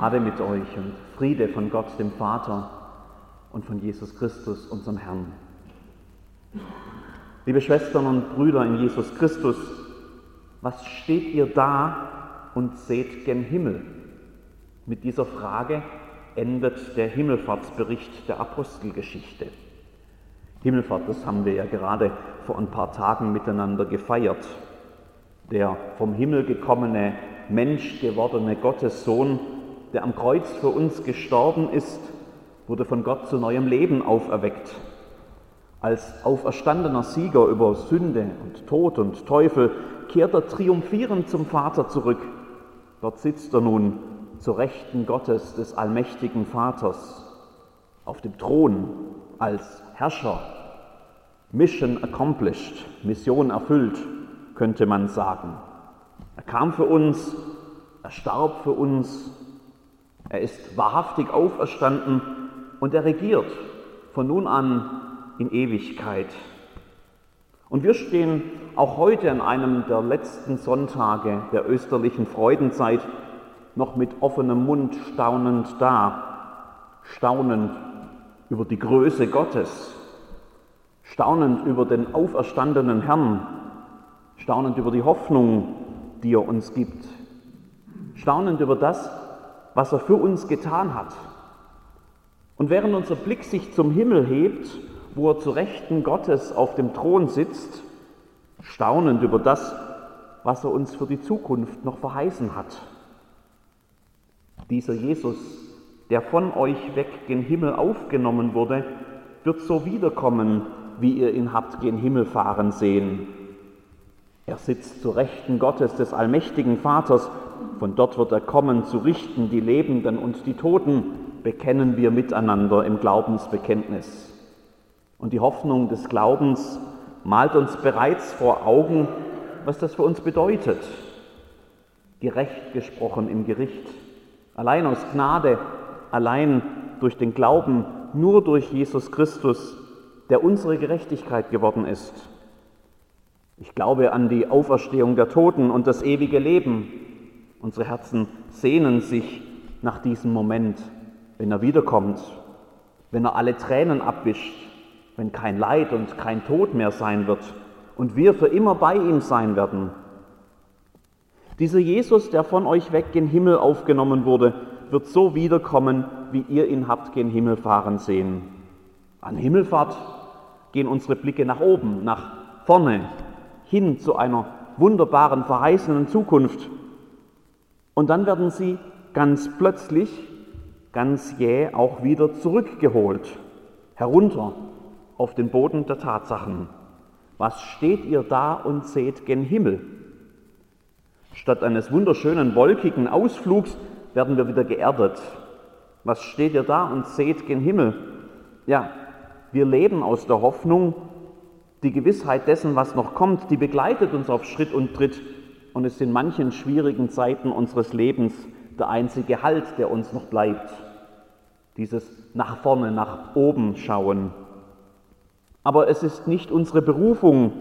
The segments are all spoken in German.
Gnade mit euch und Friede von Gott, dem Vater und von Jesus Christus, unserem Herrn. Liebe Schwestern und Brüder in Jesus Christus, was steht ihr da und seht gen Himmel? Mit dieser Frage endet der Himmelfahrtsbericht der Apostelgeschichte. Himmelfahrt, das haben wir ja gerade vor ein paar Tagen miteinander gefeiert. Der vom Himmel gekommene, Mensch gewordene Gottessohn, der am Kreuz für uns gestorben ist, wurde von Gott zu neuem Leben auferweckt. Als auferstandener Sieger über Sünde und Tod und Teufel kehrt er triumphierend zum Vater zurück. Dort sitzt er nun zur Rechten Gottes des allmächtigen Vaters auf dem Thron als Herrscher. Mission accomplished, Mission erfüllt, könnte man sagen. Er kam für uns, er starb für uns, er ist wahrhaftig auferstanden und er regiert von nun an in Ewigkeit. Und wir stehen auch heute an einem der letzten Sonntage der österlichen Freudenzeit noch mit offenem Mund staunend da, staunend über die Größe Gottes, staunend über den auferstandenen Herrn, staunend über die Hoffnung, die er uns gibt, staunend über das, was er für uns getan hat. Und während unser Blick sich zum Himmel hebt, wo er zu Rechten Gottes auf dem Thron sitzt, staunend über das, was er uns für die Zukunft noch verheißen hat. Dieser Jesus, der von euch weg gen Himmel aufgenommen wurde, wird so wiederkommen, wie ihr ihn habt gen Himmel fahren sehen. Er sitzt zu Rechten Gottes des allmächtigen Vaters, von dort wird er kommen zu richten die Lebenden und die Toten, bekennen wir miteinander im Glaubensbekenntnis. Und die Hoffnung des Glaubens malt uns bereits vor Augen, was das für uns bedeutet. Gerecht gesprochen im Gericht, allein aus Gnade, allein durch den Glauben, nur durch Jesus Christus, der unsere Gerechtigkeit geworden ist. Ich glaube an die Auferstehung der Toten und das ewige Leben. Unsere Herzen sehnen sich nach diesem Moment, wenn er wiederkommt, wenn er alle Tränen abwischt, wenn kein Leid und kein Tod mehr sein wird und wir für immer bei ihm sein werden. Dieser Jesus, der von euch weg gen Himmel aufgenommen wurde, wird so wiederkommen, wie ihr ihn habt gen Himmel fahren sehen. An Himmelfahrt gehen unsere Blicke nach oben, nach vorne, hin zu einer wunderbaren, verheißenen Zukunft. Und dann werden sie ganz plötzlich, ganz jäh auch wieder zurückgeholt, herunter auf den Boden der Tatsachen. Was steht ihr da und seht gen Himmel? Statt eines wunderschönen wolkigen Ausflugs werden wir wieder geerdet. Was steht ihr da und seht gen Himmel? Ja, wir leben aus der Hoffnung, die Gewissheit dessen, was noch kommt, die begleitet uns auf Schritt und Tritt und ist in manchen schwierigen Zeiten unseres Lebens der einzige Halt, der uns noch bleibt. Dieses nach vorne, nach oben schauen. Aber es ist nicht unsere Berufung,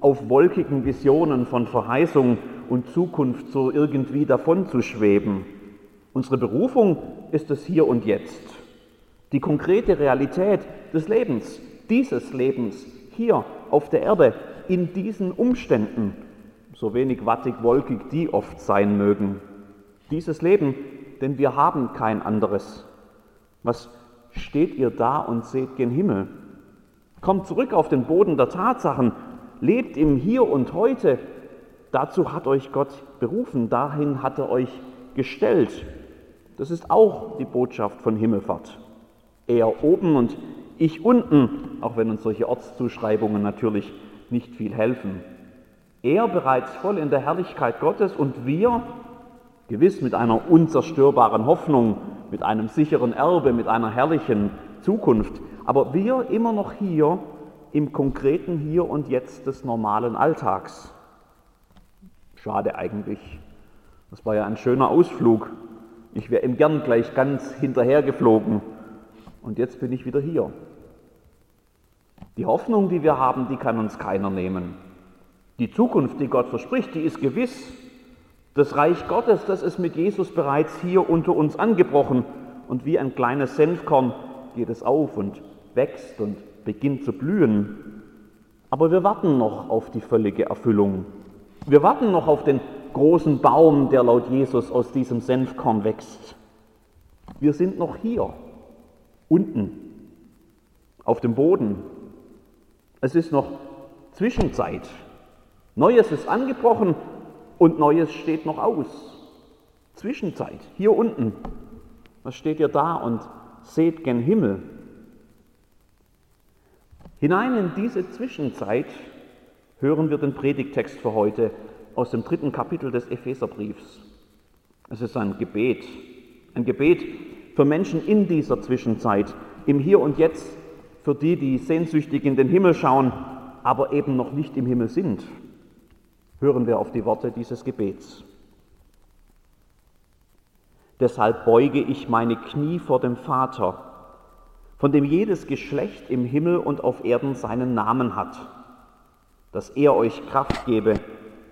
auf wolkigen Visionen von Verheißung und Zukunft so irgendwie davon zu schweben. Unsere Berufung ist es hier und jetzt. Die konkrete Realität des Lebens, dieses Lebens, hier auf der Erde, in diesen Umständen, so wenig wattig, wolkig die oft sein mögen. Dieses Leben, denn wir haben kein anderes. Was steht ihr da und seht gen Himmel? Kommt zurück auf den Boden der Tatsachen, lebt im Hier und Heute. Dazu hat euch Gott berufen, dahin hat er euch gestellt. Das ist auch die Botschaft von Himmelfahrt. Er oben und ich unten, auch wenn uns solche Ortszuschreibungen natürlich nicht viel helfen. Er bereits voll in der Herrlichkeit Gottes und wir gewiss mit einer unzerstörbaren Hoffnung, mit einem sicheren Erbe, mit einer herrlichen Zukunft aber wir immer noch hier im konkreten Hier und Jetzt des normalen Alltags. Schade eigentlich. Das war ja ein schöner Ausflug. Ich wäre ihm gern gleich ganz hinterhergeflogen. Und jetzt bin ich wieder hier. Die Hoffnung, die wir haben, die kann uns keiner nehmen. Die Zukunft, die Gott verspricht, die ist gewiss. Das Reich Gottes, das ist mit Jesus bereits hier unter uns angebrochen und wie ein kleines Senfkorn geht es auf und wächst und beginnt zu blühen. Aber wir warten noch auf die völlige Erfüllung. Wir warten noch auf den großen Baum, der laut Jesus aus diesem Senfkorn wächst. Wir sind noch hier, unten, auf dem Boden. Es ist noch Zwischenzeit. Neues ist angebrochen und Neues steht noch aus. Zwischenzeit, hier unten. Was steht ihr da und seht gen Himmel? Hinein in diese Zwischenzeit hören wir den Predigtext für heute aus dem dritten Kapitel des Epheserbriefs. Es ist ein Gebet, ein Gebet für Menschen in dieser Zwischenzeit, im Hier und Jetzt, für die, die sehnsüchtig in den Himmel schauen, aber eben noch nicht im Himmel sind. Hören wir auf die Worte dieses Gebets. Deshalb beuge ich meine Knie vor dem Vater, von dem jedes Geschlecht im Himmel und auf Erden seinen Namen hat, dass er euch Kraft gebe,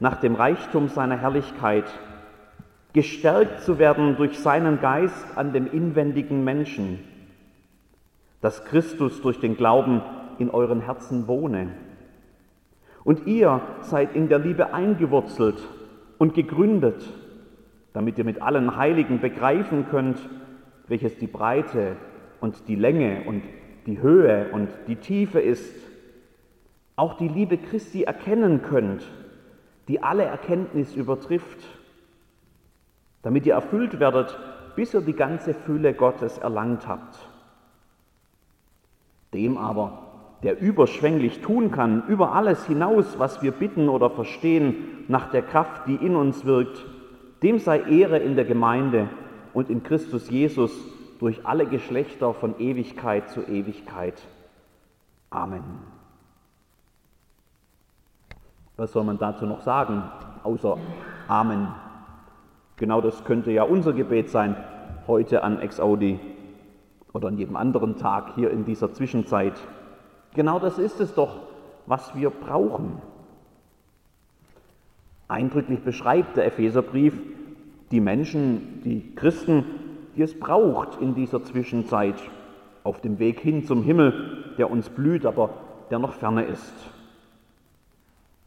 nach dem Reichtum seiner Herrlichkeit, gestärkt zu werden durch seinen Geist an dem inwendigen Menschen, dass Christus durch den Glauben in euren Herzen wohne. Und ihr seid in der Liebe eingewurzelt und gegründet, damit ihr mit allen Heiligen begreifen könnt, welches die Breite und die Länge und die Höhe und die Tiefe ist, auch die Liebe Christi erkennen könnt, die alle Erkenntnis übertrifft, damit ihr erfüllt werdet, bis ihr die ganze Fülle Gottes erlangt habt. Dem aber, der überschwänglich tun kann, über alles hinaus, was wir bitten oder verstehen, nach der Kraft, die in uns wirkt, dem sei Ehre in der Gemeinde und in Christus Jesus durch alle Geschlechter von Ewigkeit zu Ewigkeit. Amen. Was soll man dazu noch sagen, außer Amen? Genau das könnte ja unser Gebet sein, heute an Ex-Audi oder an jedem anderen Tag hier in dieser Zwischenzeit. Genau das ist es doch, was wir brauchen. Eindrücklich beschreibt der Epheserbrief die Menschen, die Christen, die es braucht in dieser Zwischenzeit, auf dem Weg hin zum Himmel, der uns blüht, aber der noch ferne ist.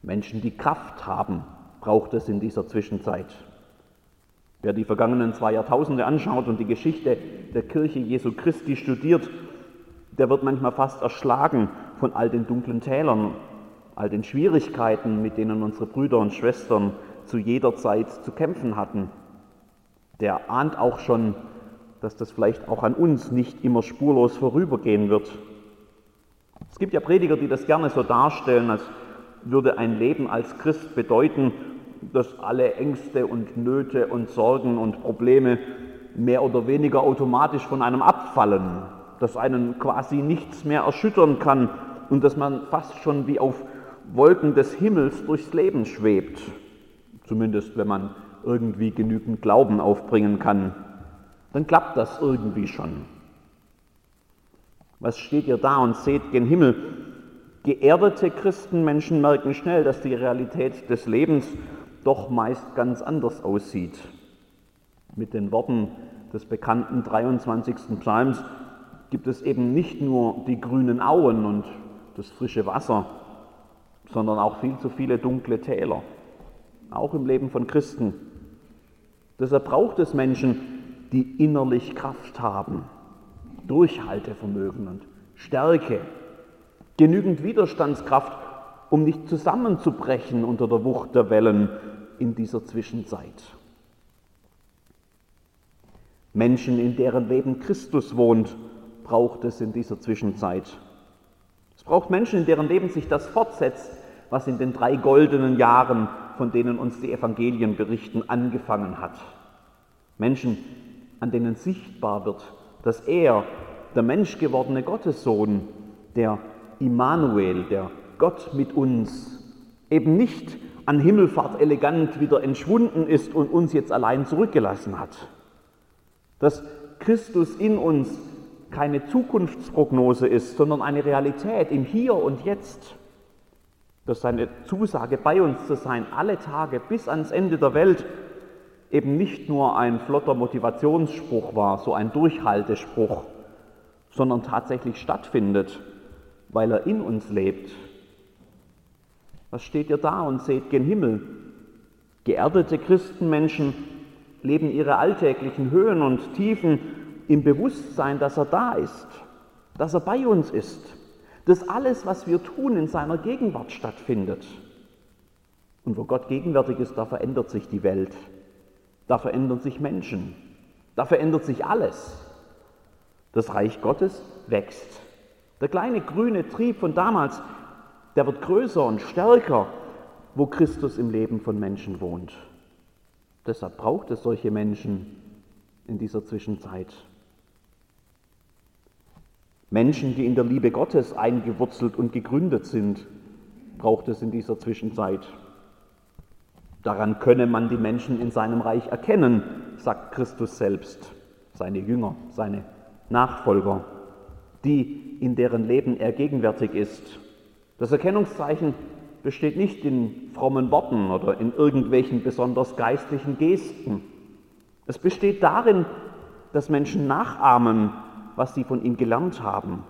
Menschen, die Kraft haben, braucht es in dieser Zwischenzeit. Wer die vergangenen zwei Jahrtausende anschaut und die Geschichte der Kirche Jesu Christi studiert, der wird manchmal fast erschlagen von all den dunklen Tälern, all den Schwierigkeiten, mit denen unsere Brüder und Schwestern zu jeder Zeit zu kämpfen hatten. Der ahnt auch schon, dass das vielleicht auch an uns nicht immer spurlos vorübergehen wird. Es gibt ja Prediger, die das gerne so darstellen, als würde ein Leben als Christ bedeuten, dass alle Ängste und Nöte und Sorgen und Probleme mehr oder weniger automatisch von einem abfallen, dass einen quasi nichts mehr erschüttern kann und dass man fast schon wie auf Wolken des Himmels durchs Leben schwebt, zumindest wenn man irgendwie genügend Glauben aufbringen kann, dann klappt das irgendwie schon. Was steht ihr da und seht gen Himmel? Geerdete Christenmenschen merken schnell, dass die Realität des Lebens doch meist ganz anders aussieht. Mit den Worten des bekannten 23. Psalms gibt es eben nicht nur die grünen Auen und das frische Wasser, sondern auch viel zu viele dunkle Täler, auch im Leben von Christen. Deshalb braucht es Menschen, die innerlich Kraft haben, Durchhaltevermögen und Stärke, genügend Widerstandskraft, um nicht zusammenzubrechen unter der Wucht der Wellen in dieser Zwischenzeit. Menschen, in deren Leben Christus wohnt, braucht es in dieser Zwischenzeit. Es braucht Menschen, in deren Leben sich das fortsetzt, was in den drei goldenen Jahren, von denen uns die Evangelien berichten, angefangen hat. Menschen, an denen sichtbar wird, dass er, der menschgewordene Gottessohn, der Immanuel, der Gott mit uns, eben nicht an Himmelfahrt elegant wieder entschwunden ist und uns jetzt allein zurückgelassen hat. Dass Christus in uns keine Zukunftsprognose ist, sondern eine Realität im Hier und Jetzt. Dass seine Zusage bei uns zu sein, alle Tage bis ans Ende der Welt, eben nicht nur ein flotter Motivationsspruch war, so ein Durchhaltespruch, sondern tatsächlich stattfindet, weil er in uns lebt. Was steht ihr da und seht gen Himmel? Geerdete Christenmenschen leben ihre alltäglichen Höhen und Tiefen im Bewusstsein, dass er da ist, dass er bei uns ist, dass alles, was wir tun, in seiner Gegenwart stattfindet. Und wo Gott gegenwärtig ist, da verändert sich die Welt, da verändern sich Menschen, da verändert sich alles. Das Reich Gottes wächst. Der kleine grüne Trieb von damals, der wird größer und stärker, wo Christus im Leben von Menschen wohnt. Deshalb braucht es solche Menschen in dieser Zwischenzeit. Menschen, die in der Liebe Gottes eingewurzelt und gegründet sind, braucht es in dieser Zwischenzeit. Daran könne man die Menschen in seinem Reich erkennen, sagt Christus selbst, seine Jünger, seine Nachfolger, die in deren Leben er gegenwärtig ist. Das Erkennungszeichen besteht nicht in frommen Worten oder in irgendwelchen besonders geistlichen Gesten. Es besteht darin, dass Menschen nachahmen, was sie von ihm gelernt haben,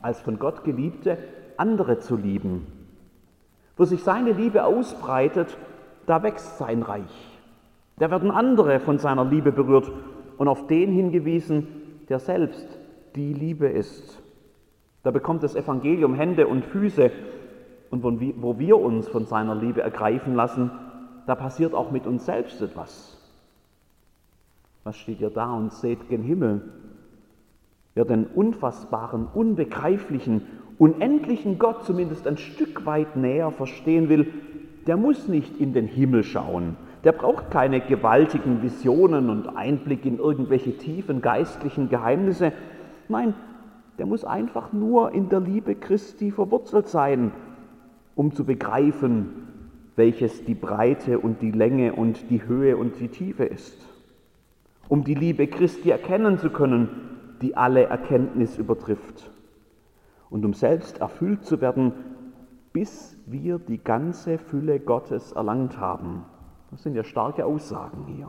als von Gott geliebte andere zu lieben. Wo sich seine Liebe ausbreitet, da wächst sein Reich. Da werden andere von seiner Liebe berührt und auf den hingewiesen, der selbst die Liebe ist. Da bekommt das Evangelium Hände und Füße und wo wir uns von seiner Liebe ergreifen lassen, da passiert auch mit uns selbst etwas. Was steht ihr da und seht gen Himmel? Wer den unfassbaren, unbegreiflichen, unendlichen Gott zumindest ein Stück weit näher verstehen will, der muss nicht in den Himmel schauen. Der braucht keine gewaltigen Visionen und Einblick in irgendwelche tiefen geistlichen Geheimnisse. Nein, der muss einfach nur in der Liebe Christi verwurzelt sein um zu begreifen, welches die Breite und die Länge und die Höhe und die Tiefe ist. Um die Liebe Christi erkennen zu können, die alle Erkenntnis übertrifft. Und um selbst erfüllt zu werden, bis wir die ganze Fülle Gottes erlangt haben. Das sind ja starke Aussagen hier.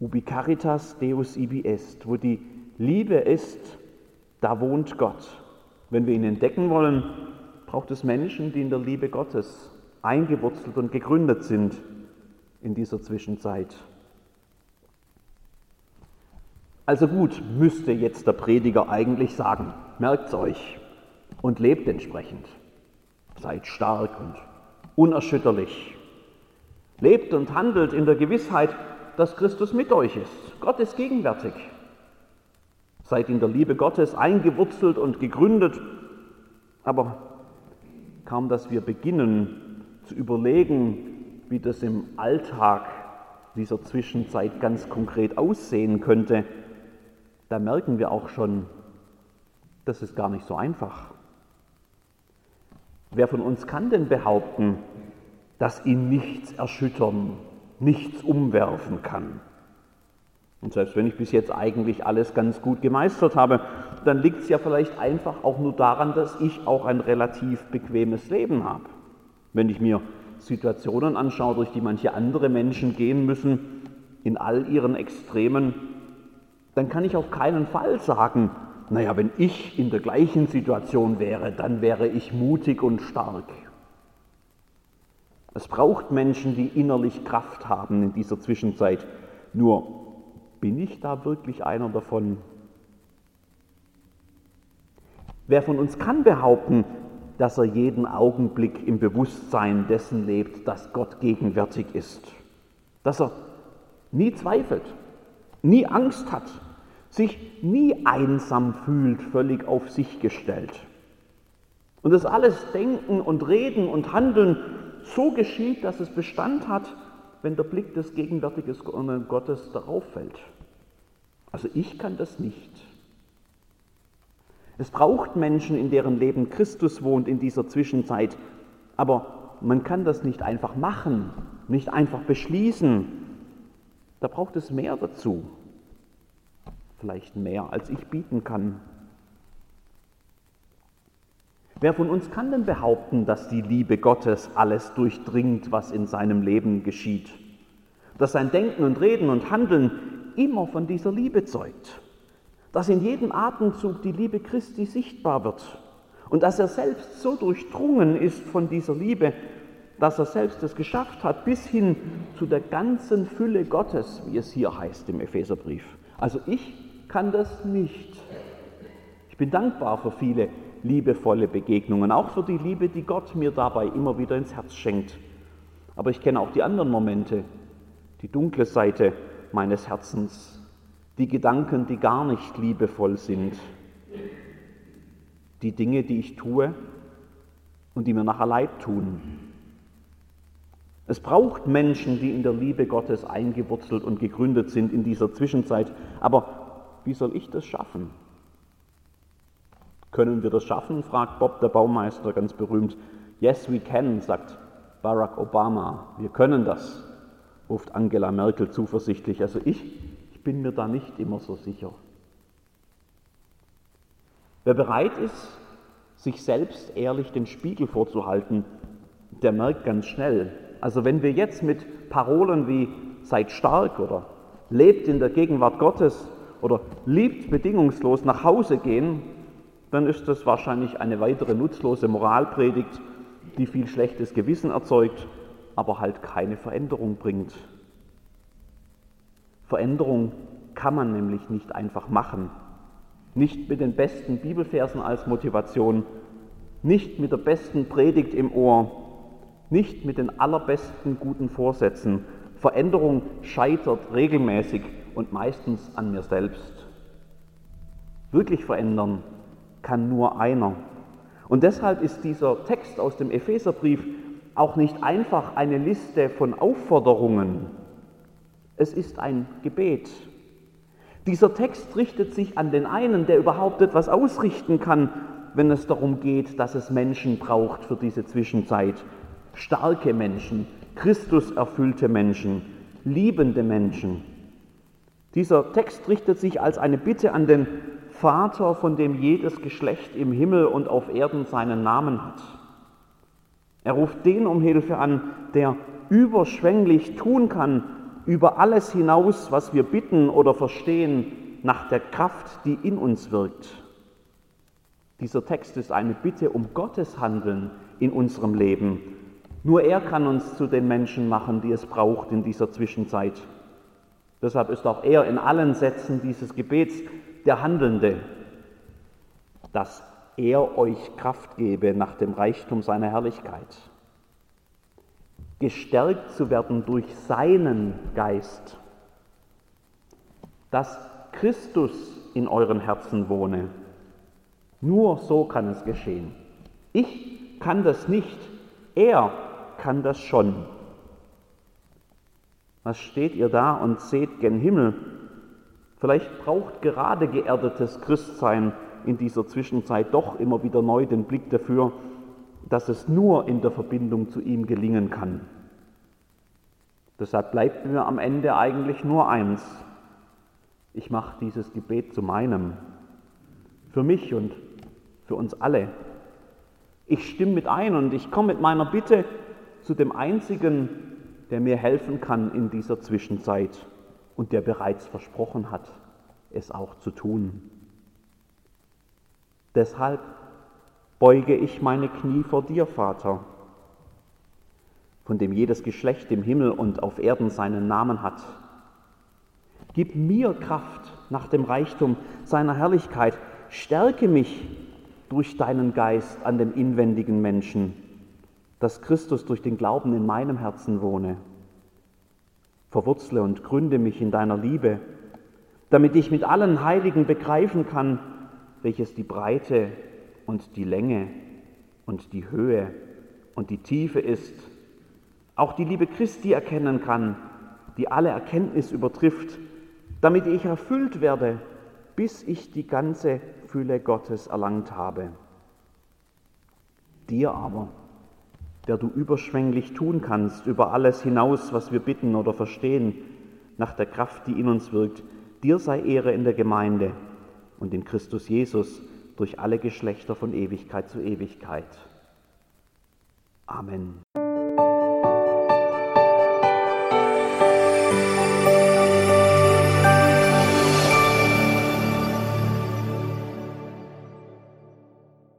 Ubi caritas Deus ibi est. Wo die Liebe ist, da wohnt Gott. Wenn wir ihn entdecken wollen, braucht es Menschen, die in der Liebe Gottes eingewurzelt und gegründet sind in dieser Zwischenzeit. Also gut, müsste jetzt der Prediger eigentlich sagen, merkt euch und lebt entsprechend. Seid stark und unerschütterlich. Lebt und handelt in der Gewissheit, dass Christus mit euch ist. Gott ist gegenwärtig. Seid in der Liebe Gottes eingewurzelt und gegründet, aber kaum dass wir beginnen zu überlegen, wie das im Alltag dieser Zwischenzeit ganz konkret aussehen könnte, da merken wir auch schon, das ist gar nicht so einfach. Wer von uns kann denn behaupten, dass ihn nichts erschüttern, nichts umwerfen kann? Und selbst wenn ich bis jetzt eigentlich alles ganz gut gemeistert habe, dann liegt es ja vielleicht einfach auch nur daran, dass ich auch ein relativ bequemes Leben habe. Wenn ich mir Situationen anschaue, durch die manche andere Menschen gehen müssen, in all ihren Extremen, dann kann ich auf keinen Fall sagen, naja, wenn ich in der gleichen Situation wäre, dann wäre ich mutig und stark. Es braucht Menschen, die innerlich Kraft haben in dieser Zwischenzeit. Nur bin ich da wirklich einer davon? Wer von uns kann behaupten, dass er jeden Augenblick im Bewusstsein dessen lebt, dass Gott gegenwärtig ist? Dass er nie zweifelt, nie Angst hat, sich nie einsam fühlt, völlig auf sich gestellt. Und das alles Denken und Reden und Handeln so geschieht, dass es Bestand hat, wenn der Blick des gegenwärtigen Gottes darauf fällt. Also ich kann das nicht. Es braucht Menschen, in deren Leben Christus wohnt in dieser Zwischenzeit, aber man kann das nicht einfach machen, nicht einfach beschließen. Da braucht es mehr dazu. Vielleicht mehr, als ich bieten kann. Wer von uns kann denn behaupten, dass die Liebe Gottes alles durchdringt, was in seinem Leben geschieht? dass sein Denken und Reden und Handeln immer von dieser Liebe zeugt, dass in jedem Atemzug die Liebe Christi sichtbar wird und dass er selbst so durchdrungen ist von dieser Liebe, dass er selbst es geschafft hat, bis hin zu der ganzen Fülle Gottes, wie es hier heißt im Epheserbrief. Also ich kann das nicht. Ich bin dankbar für viele liebevolle Begegnungen, auch für die Liebe, die Gott mir dabei immer wieder ins Herz schenkt. Aber ich kenne auch die anderen Momente, die dunkle Seite meines Herzens, die Gedanken, die gar nicht liebevoll sind, die Dinge, die ich tue und die mir nachher leid tun. Es braucht Menschen, die in der Liebe Gottes eingewurzelt und gegründet sind in dieser Zwischenzeit. Aber wie soll ich das schaffen? Können wir das schaffen? fragt Bob der Baumeister ganz berühmt. Yes, we can, sagt Barack Obama. Wir können das, ruft Angela Merkel zuversichtlich. Also ich, ich bin mir da nicht immer so sicher. Wer bereit ist, sich selbst ehrlich den Spiegel vorzuhalten, der merkt ganz schnell, also wenn wir jetzt mit Parolen wie seid stark oder lebt in der Gegenwart Gottes oder liebt bedingungslos nach Hause gehen, dann ist das wahrscheinlich eine weitere nutzlose Moralpredigt, die viel schlechtes Gewissen erzeugt, aber halt keine Veränderung bringt. Veränderung kann man nämlich nicht einfach machen. Nicht mit den besten Bibelversen als Motivation, nicht mit der besten Predigt im Ohr, nicht mit den allerbesten guten Vorsätzen. Veränderung scheitert regelmäßig und meistens an mir selbst. Wirklich verändern kann nur einer. Und deshalb ist dieser Text aus dem Epheserbrief auch nicht einfach eine Liste von Aufforderungen. Es ist ein Gebet. Dieser Text richtet sich an den einen, der überhaupt etwas ausrichten kann, wenn es darum geht, dass es Menschen braucht für diese Zwischenzeit. Starke Menschen, Christus erfüllte Menschen, liebende Menschen. Dieser Text richtet sich als eine Bitte an den Vater, von dem jedes Geschlecht im Himmel und auf Erden seinen Namen hat. Er ruft den um Hilfe an, der überschwänglich tun kann, über alles hinaus, was wir bitten oder verstehen, nach der Kraft, die in uns wirkt. Dieser Text ist eine Bitte um Gottes Handeln in unserem Leben. Nur er kann uns zu den Menschen machen, die es braucht in dieser Zwischenzeit. Deshalb ist auch er in allen Sätzen dieses Gebets der Handelnde, dass er euch Kraft gebe nach dem Reichtum seiner Herrlichkeit gestärkt zu werden durch seinen Geist, dass Christus in euren Herzen wohne. Nur so kann es geschehen. Ich kann das nicht, er kann das schon. Was steht ihr da und seht gen Himmel? Vielleicht braucht gerade geerdetes Christsein in dieser Zwischenzeit doch immer wieder neu den Blick dafür, dass es nur in der Verbindung zu ihm gelingen kann. Deshalb bleibt mir am Ende eigentlich nur eins. Ich mache dieses Gebet zu meinem, für mich und für uns alle. Ich stimme mit ein und ich komme mit meiner Bitte zu dem Einzigen, der mir helfen kann in dieser Zwischenzeit und der bereits versprochen hat, es auch zu tun. Deshalb beuge ich meine Knie vor dir, Vater von dem jedes Geschlecht im Himmel und auf Erden seinen Namen hat. Gib mir Kraft nach dem Reichtum seiner Herrlichkeit. Stärke mich durch deinen Geist an dem inwendigen Menschen, dass Christus durch den Glauben in meinem Herzen wohne. Verwurzle und gründe mich in deiner Liebe, damit ich mit allen Heiligen begreifen kann, welches die Breite und die Länge und die Höhe und die Tiefe ist auch die Liebe Christi erkennen kann, die alle Erkenntnis übertrifft, damit ich erfüllt werde, bis ich die ganze Fülle Gottes erlangt habe. Dir aber, der du überschwänglich tun kannst über alles hinaus, was wir bitten oder verstehen, nach der Kraft, die in uns wirkt, dir sei Ehre in der Gemeinde und in Christus Jesus durch alle Geschlechter von Ewigkeit zu Ewigkeit. Amen.